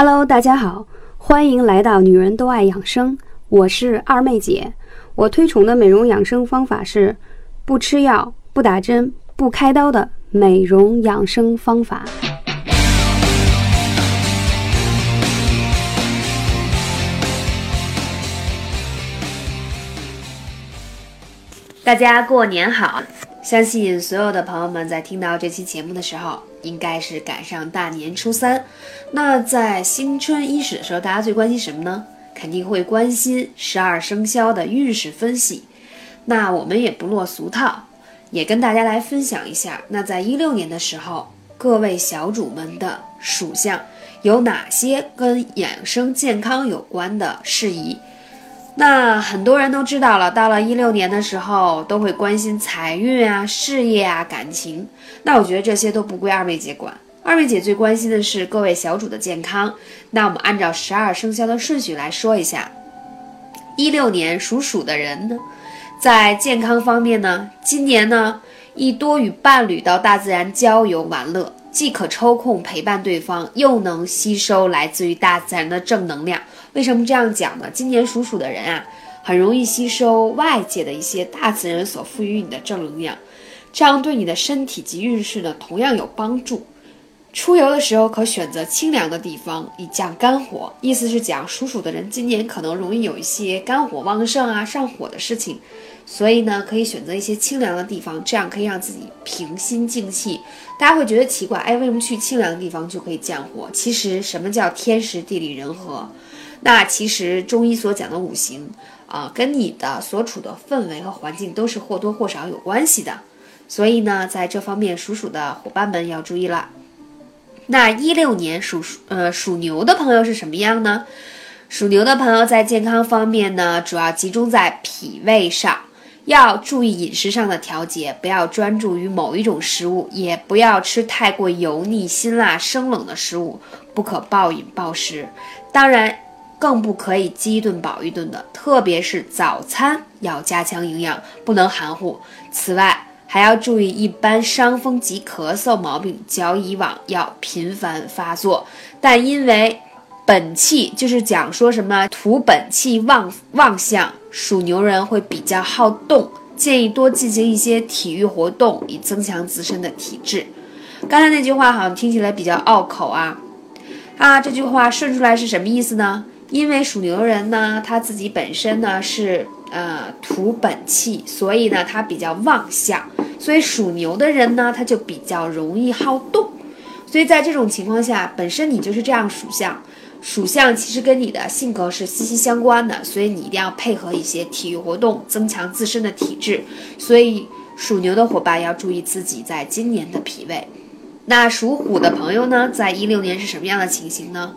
Hello，大家好，欢迎来到女人都爱养生，我是二妹姐。我推崇的美容养生方法是不吃药、不打针、不开刀的美容养生方法。大家过年好！相信所有的朋友们在听到这期节目的时候，应该是赶上大年初三。那在新春伊始的时候，大家最关心什么呢？肯定会关心十二生肖的运势分析。那我们也不落俗套，也跟大家来分享一下。那在一六年的时候，各位小主们的属相有哪些跟养生健康有关的事宜？那很多人都知道了，到了一六年的时候，都会关心财运啊、事业啊、感情。那我觉得这些都不归二妹姐管，二妹姐最关心的是各位小主的健康。那我们按照十二生肖的顺序来说一下，一六年属鼠的人呢，在健康方面呢，今年呢，宜多与伴侣到大自然郊游玩乐，既可抽空陪伴对方，又能吸收来自于大自然的正能量。为什么这样讲呢？今年属鼠的人啊，很容易吸收外界的一些大自然所赋予你的正能量，这样对你的身体及运势呢同样有帮助。出游的时候可选择清凉的地方，以降肝火。意思是讲属鼠的人今年可能容易有一些肝火旺盛啊、上火的事情，所以呢可以选择一些清凉的地方，这样可以让自己平心静气。大家会觉得奇怪，哎，为什么去清凉的地方就可以降火？其实什么叫天时地利人和？那其实中医所讲的五行啊，跟你的所处的氛围和环境都是或多或少有关系的。所以呢，在这方面属鼠的伙伴们要注意了。那一六年属鼠呃属牛的朋友是什么样呢？属牛的朋友在健康方面呢，主要集中在脾胃上，要注意饮食上的调节，不要专注于某一种食物，也不要吃太过油腻、辛辣、生冷的食物，不可暴饮暴食。当然。更不可以饥一顿饱一顿的，特别是早餐要加强营养，不能含糊。此外，还要注意一般伤风及咳嗽毛病，较以往要频繁发作。但因为本气就是讲说什么土本气旺旺相，属牛人会比较好动，建议多进行一些体育活动，以增强自身的体质。刚才那句话好像听起来比较拗口啊啊！这句话顺出来是什么意思呢？因为属牛人呢，他自己本身呢是呃土本气，所以呢他比较旺相，所以属牛的人呢他就比较容易好动，所以在这种情况下，本身你就是这样属相，属相其实跟你的性格是息息相关的，所以你一定要配合一些体育活动，增强自身的体质。所以属牛的伙伴要注意自己在今年的脾胃。那属虎的朋友呢，在一六年是什么样的情形呢？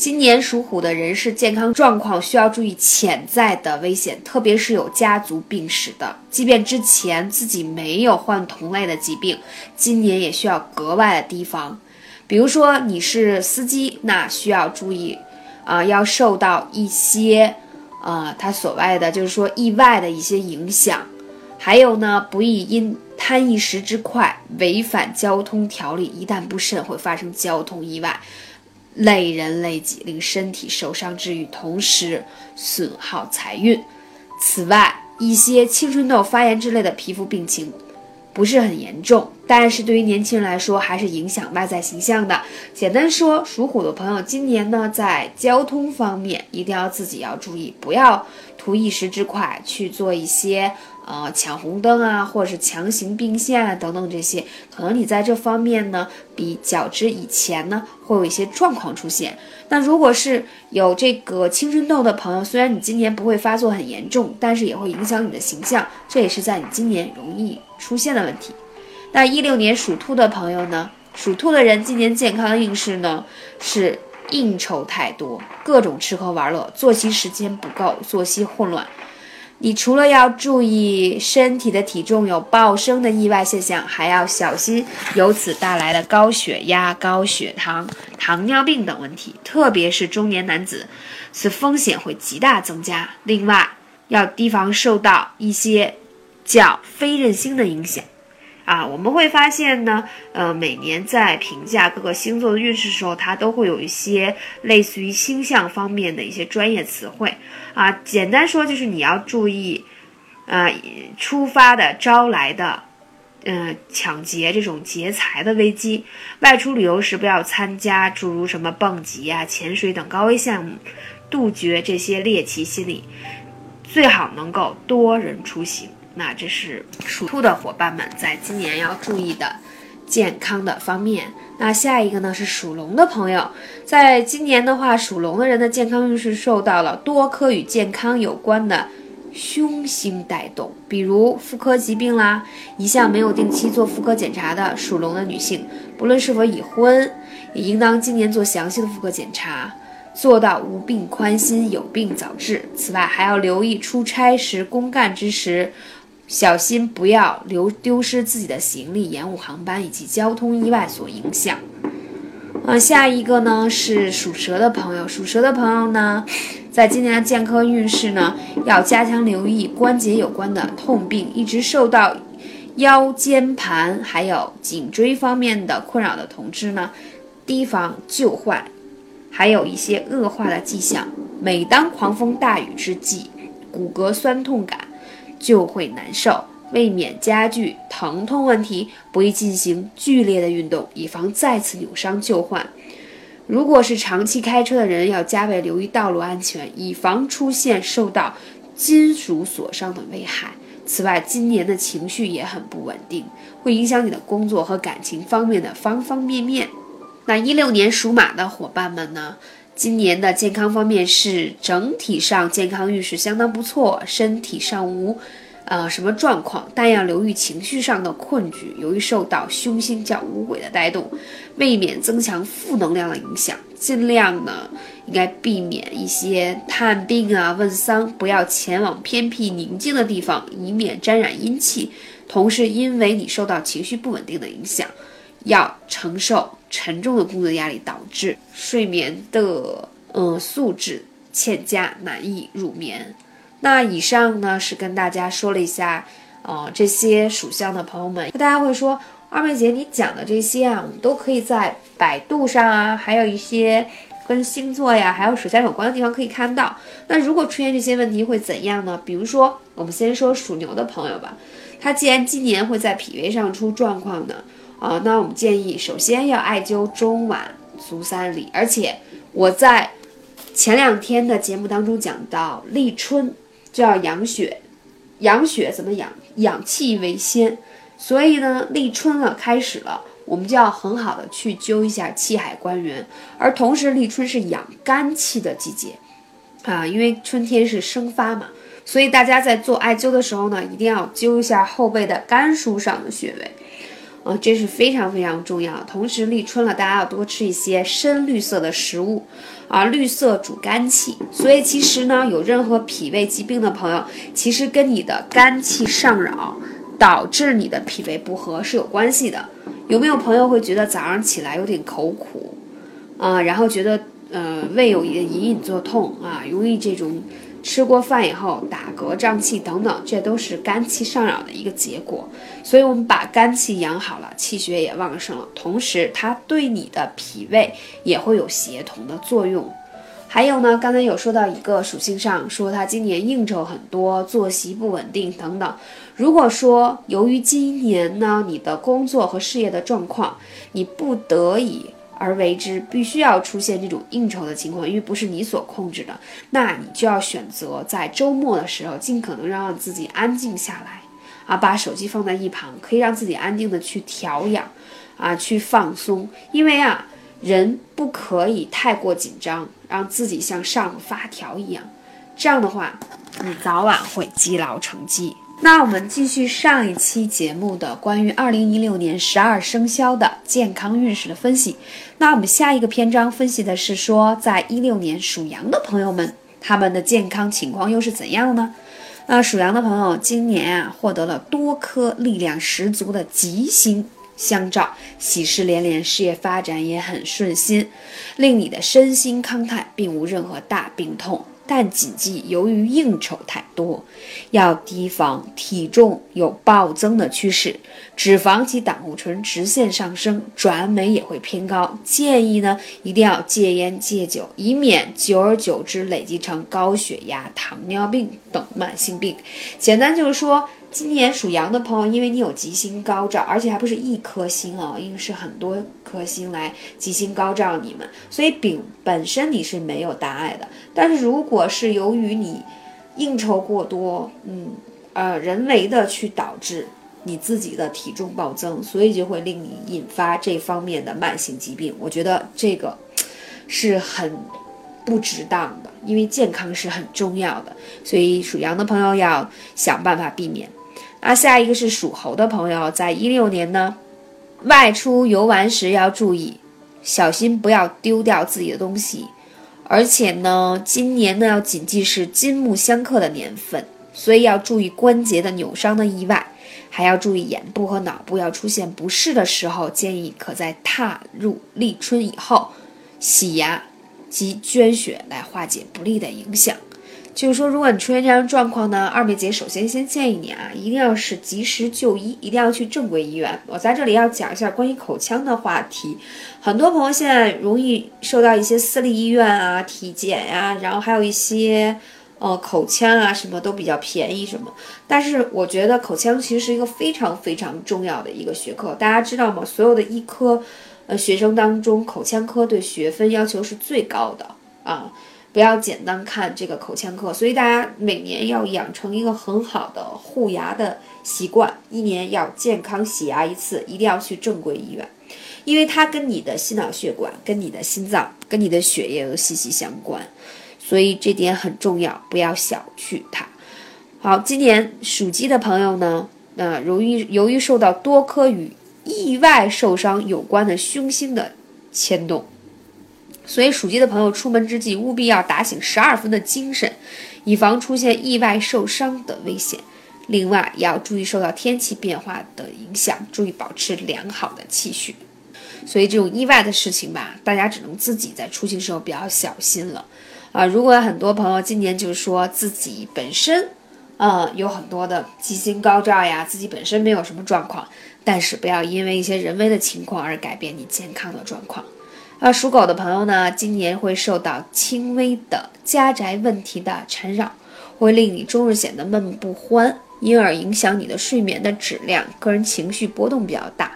今年属虎的人是健康状况需要注意潜在的危险，特别是有家族病史的，即便之前自己没有患同类的疾病，今年也需要格外的提防。比如说你是司机，那需要注意，啊，要受到一些，啊，他所谓的就是说意外的一些影响。还有呢，不宜因贪一时之快违反交通条例，一旦不慎会发生交通意外。累人累己，令身体受伤之余，同时损耗财运。此外，一些青春痘、发炎之类的皮肤病情不是很严重，但是对于年轻人来说，还是影响外在形象的。简单说，属虎的朋友今年呢，在交通方面一定要自己要注意，不要图一时之快去做一些。呃，抢红灯啊，或者是强行并线啊，等等这些，可能你在这方面呢，比较之以前呢，会有一些状况出现。那如果是有这个青春痘的朋友，虽然你今年不会发作很严重，但是也会影响你的形象，这也是在你今年容易出现的问题。那一六年属兔的朋友呢，属兔的人今年健康运势呢是应酬太多，各种吃喝玩乐，作息时间不够，作息混乱。你除了要注意身体的体重有暴升的意外现象，还要小心由此带来的高血压、高血糖、糖尿病等问题，特别是中年男子，此风险会极大增加。另外，要提防受到一些叫非任星的影响。啊，我们会发现呢，呃，每年在评价各个星座的运势时候，它都会有一些类似于星象方面的一些专业词汇啊。简单说就是你要注意，呃，出发的招来的，嗯，抢劫这种劫财的危机。外出旅游时不要参加诸如什么蹦极啊、潜水等高危项目，杜绝这些猎奇心理。最好能够多人出行。那这是属兔的伙伴们在今年要注意的健康的方面。那下一个呢是属龙的朋友，在今年的话，属龙的人的健康运势受到了多颗与健康有关的凶星带动，比如妇科疾病啦。一向没有定期做妇科检查的属龙的女性，不论是否已婚，也应当今年做详细的妇科检查，做到无病宽心，有病早治。此外，还要留意出差时、公干之时。小心不要留丢失自己的行李，延误航班以及交通意外所影响。啊，下一个呢是属蛇的朋友，属蛇的朋友呢，在今年的健康运势呢，要加强留意关节有关的痛病，一直受到腰间盘还有颈椎方面的困扰的同志呢，提防旧患，还有一些恶化的迹象。每当狂风大雨之际，骨骼酸痛感。就会难受，为免加剧疼痛问题，不宜进行剧烈的运动，以防再次扭伤旧患。如果是长期开车的人，要加倍留意道路安全，以防出现受到金属所伤的危害。此外，今年的情绪也很不稳定，会影响你的工作和感情方面的方方面面。那一六年属马的伙伴们呢？今年的健康方面是整体上健康运势相当不错，身体上无，呃什么状况，但要留意情绪上的困局。由于受到凶星叫五鬼的带动，未免增强负能量的影响，尽量呢应该避免一些探病啊、问丧，不要前往偏僻宁静的地方，以免沾染阴气。同时，因为你受到情绪不稳定的影响。要承受沉重的工作压力，导致睡眠的嗯素质欠佳，难以入眠。那以上呢是跟大家说了一下，呃这些属相的朋友们，大家会说二妹姐你讲的这些啊，我们都可以在百度上啊，还有一些跟星座呀，还有属相有关的地方可以看到。那如果出现这些问题会怎样呢？比如说，我们先说属牛的朋友吧，他既然今年会在脾胃上出状况呢。啊，那我们建议首先要艾灸中脘足三里，而且我在前两天的节目当中讲到立春就要养血，养血怎么养？养气为先，所以呢，立春了开始了，我们就要很好的去灸一下气海关元，而同时立春是养肝气的季节啊，因为春天是生发嘛，所以大家在做艾灸的时候呢，一定要灸一下后背的肝腧上的穴位。啊，这是非常非常重要。同时，立春了，大家要多吃一些深绿色的食物，啊，绿色主肝气。所以，其实呢，有任何脾胃疾病的朋友，其实跟你的肝气上扰，导致你的脾胃不和是有关系的。有没有朋友会觉得早上起来有点口苦，啊，然后觉得呃胃有隐隐作痛啊，容易这种。吃过饭以后打嗝、胀气等等，这都是肝气上扰的一个结果。所以，我们把肝气养好了，气血也旺盛了，同时它对你的脾胃也会有协同的作用。还有呢，刚才有说到一个属性上，说他今年应酬很多，作息不稳定等等。如果说由于今年呢，你的工作和事业的状况，你不得已。而为之，必须要出现这种应酬的情况，因为不是你所控制的，那你就要选择在周末的时候，尽可能让自己安静下来，啊，把手机放在一旁，可以让自己安静的去调养，啊，去放松，因为啊，人不可以太过紧张，让自己像上发条一样，这样的话，你早晚会积劳成疾。那我们继续上一期节目的关于二零一六年十二生肖的健康运势的分析。那我们下一个篇章分析的是说，在一六年属羊的朋友们，他们的健康情况又是怎样呢？那属羊的朋友今年啊，获得了多颗力量十足的吉星相照，喜事连连，事业发展也很顺心，令你的身心康泰，并无任何大病痛。但谨记由于应酬太多，要提防体重有暴增的趋势，脂肪及胆固醇直线上升，转氨酶也会偏高。建议呢一定要戒烟戒酒，以免久而久之累积成高血压、糖尿病等慢性病。简单就是说。今年属羊的朋友，因为你有吉星高照，而且还不是一颗星哦，因为是很多颗星来吉星高照你们，所以丙本身你是没有大碍的。但是如果是由于你应酬过多，嗯，呃，人为的去导致你自己的体重暴增，所以就会令你引发这方面的慢性疾病。我觉得这个是很不值当的，因为健康是很重要的，所以属羊的朋友要想办法避免。那下一个是属猴的朋友，在一六年呢，外出游玩时要注意，小心不要丢掉自己的东西。而且呢，今年呢要谨记是金木相克的年份，所以要注意关节的扭伤的意外，还要注意眼部和脑部要出现不适的时候，建议可在踏入立春以后洗牙及捐血来化解不利的影响。就是说，如果你出现这样状况呢，二妹姐首先先建议你啊，一定要是及时就医，一定要去正规医院。我在这里要讲一下关于口腔的话题。很多朋友现在容易受到一些私立医院啊体检呀，然后还有一些呃口腔啊什么都比较便宜什么。但是我觉得口腔其实是一个非常非常重要的一个学科，大家知道吗？所有的医科呃学生当中，口腔科对学分要求是最高的啊。不要简单看这个口腔科，所以大家每年要养成一个很好的护牙的习惯，一年要健康洗牙一次，一定要去正规医院，因为它跟你的心脑血管、跟你的心脏、跟你的血液都息息相关，所以这点很重要，不要小觑它。好，今年属鸡的朋友呢，那，由于由于受到多颗与意外受伤有关的凶星的牵动。所以属鸡的朋友出门之际，务必要打醒十二分的精神，以防出现意外受伤的危险。另外，要注意受到天气变化的影响，注意保持良好的气血。所以这种意外的事情吧，大家只能自己在出行时候比较小心了。啊，如果很多朋友今年就是说自己本身，嗯，有很多的吉星高照呀，自己本身没有什么状况，但是不要因为一些人为的情况而改变你健康的状况。而，属狗的朋友呢，今年会受到轻微的家宅问题的缠绕，会令你终日显得闷不欢，因而影响你的睡眠的质量，个人情绪波动比较大，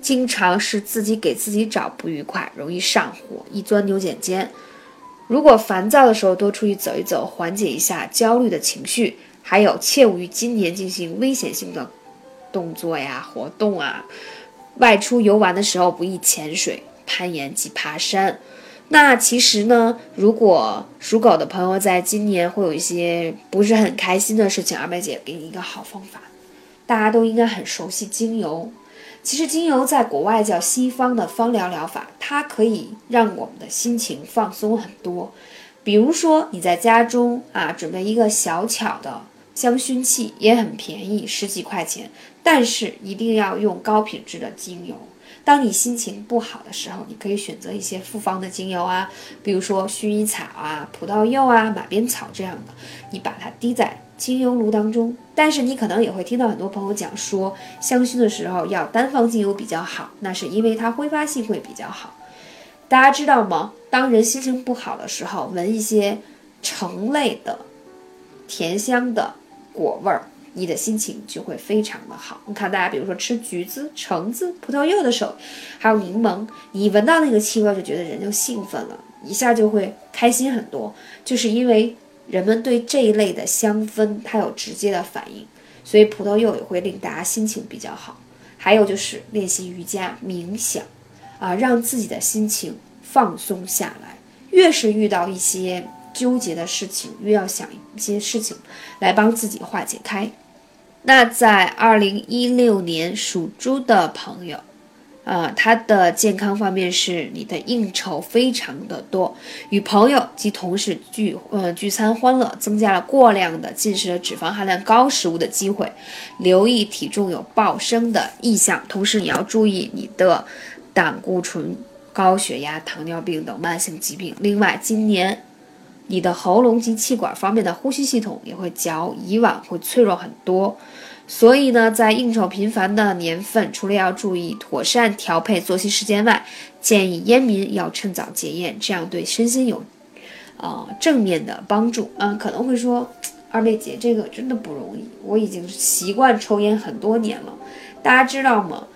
经常是自己给自己找不愉快，容易上火，一钻牛角尖。如果烦躁的时候多出去走一走，缓解一下焦虑的情绪。还有，切勿于今年进行危险性的动作呀、活动啊。外出游玩的时候不宜潜水。攀岩及爬山，那其实呢，如果属狗的朋友在今年会有一些不是很开心的事情，二妹姐给你一个好方法，大家都应该很熟悉精油。其实精油在国外叫西方的芳疗疗法，它可以让我们的心情放松很多。比如说你在家中啊，准备一个小巧的香薰器，也很便宜，十几块钱，但是一定要用高品质的精油。当你心情不好的时候，你可以选择一些复方的精油啊，比如说薰衣草啊、葡萄柚啊、马鞭草这样的，你把它滴在精油炉当中。但是你可能也会听到很多朋友讲说，香薰的时候要单方精油比较好，那是因为它挥发性会比较好。大家知道吗？当人心情不好的时候，闻一些橙类的甜香的果味儿。你的心情就会非常的好。你看，大家比如说吃橘子、橙子、葡萄柚的时候，还有柠檬，你闻到那个气味就觉得人就兴奋了，一下就会开心很多。就是因为人们对这一类的香氛它有直接的反应，所以葡萄柚也会令大家心情比较好。还有就是练习瑜伽、冥想，啊，让自己的心情放松下来。越是遇到一些纠结的事情，越要想一些事情来帮自己化解开。那在二零一六年属猪的朋友，啊，他的健康方面是你的应酬非常的多，与朋友及同事聚呃聚餐欢乐，增加了过量的进食脂肪含量高食物的机会，留意体重有暴升的意向，同时你要注意你的胆固醇、高血压、糖尿病等慢性疾病。另外，今年。你的喉咙及气管方面的呼吸系统也会较以往会脆弱很多。所以呢，在应酬频繁的年份，除了要注意妥善调配作息时间外，建议烟民要趁早戒烟，这样对身心有，呃正面的帮助。嗯，可能会说，二妹姐这个真的不容易，我已经习惯抽烟很多年了，大家知道吗？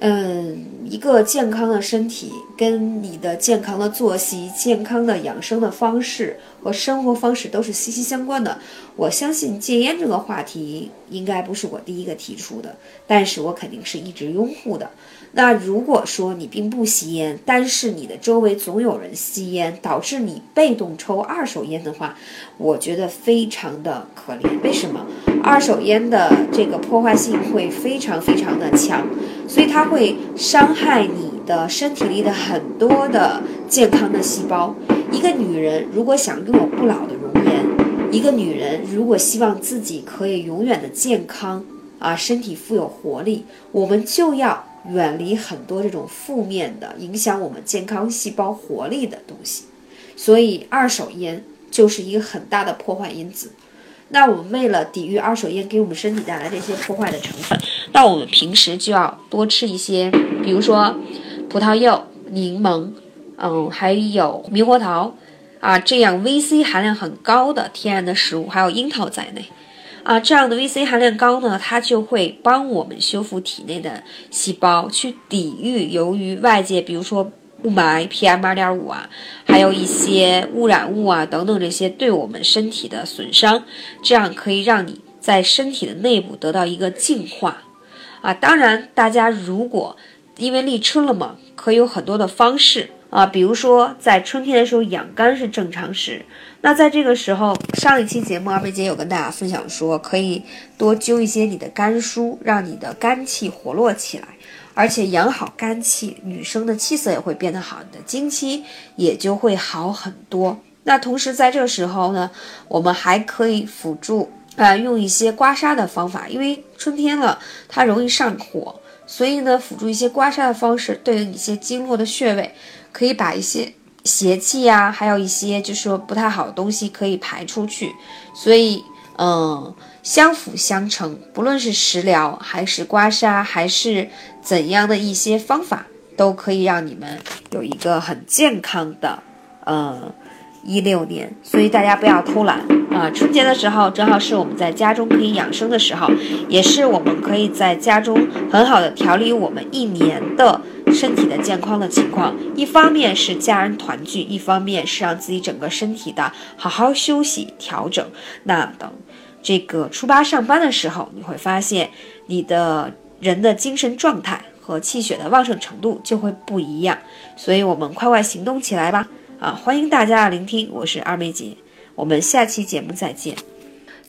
嗯，一个健康的身体跟你的健康的作息、健康的养生的方式和生活方式都是息息相关的。我相信戒烟这个话题应该不是我第一个提出的，但是我肯定是一直拥护的。那如果说你并不吸烟，但是你的周围总有人吸烟，导致你被动抽二手烟的话，我觉得非常的可怜。为什么？二手烟的这个破坏性会非常非常的强，所以它会伤害你的身体里的很多的健康的细胞。一个女人如果想拥有不老的容颜，一个女人如果希望自己可以永远的健康啊，身体富有活力，我们就要。远离很多这种负面的影响我们健康细胞活力的东西，所以二手烟就是一个很大的破坏因子。那我们为了抵御二手烟给我们身体带来这些破坏的成分，那我们平时就要多吃一些，比如说葡萄柚、柠檬，嗯，还有猕猴桃啊，这样 VC 含量很高的天然的食物，还有樱桃在内。啊，这样的 VC 含量高呢，它就会帮我们修复体内的细胞，去抵御由于外界，比如说雾霾、PM 二点五啊，还有一些污染物啊等等这些对我们身体的损伤，这样可以让你在身体的内部得到一个净化。啊，当然，大家如果因为立春了嘛，可以有很多的方式。啊，比如说在春天的时候养肝是正常时，那在这个时候，上一期节目二妹姐有跟大家分享说，可以多灸一些你的肝腧，让你的肝气活络起来，而且养好肝气，女生的气色也会变得好，你的经期也就会好很多。那同时在这个时候呢，我们还可以辅助啊，用一些刮痧的方法，因为春天了，它容易上火，所以呢，辅助一些刮痧的方式，对应一些经络的穴位。可以把一些邪气呀，还有一些就是说不太好的东西可以排出去，所以嗯，相辅相成，不论是食疗还是刮痧，还是怎样的一些方法，都可以让你们有一个很健康的，呃。一六年，所以大家不要偷懒啊！春节的时候正好是我们在家中可以养生的时候，也是我们可以在家中很好的调理我们一年的身体的健康的情况。一方面是家人团聚，一方面是让自己整个身体的好好休息调整。那等这个初八上班的时候，你会发现你的人的精神状态和气血的旺盛程度就会不一样。所以我们快快行动起来吧！啊，欢迎大家的聆听，我是二妹姐，我们下期节目再见。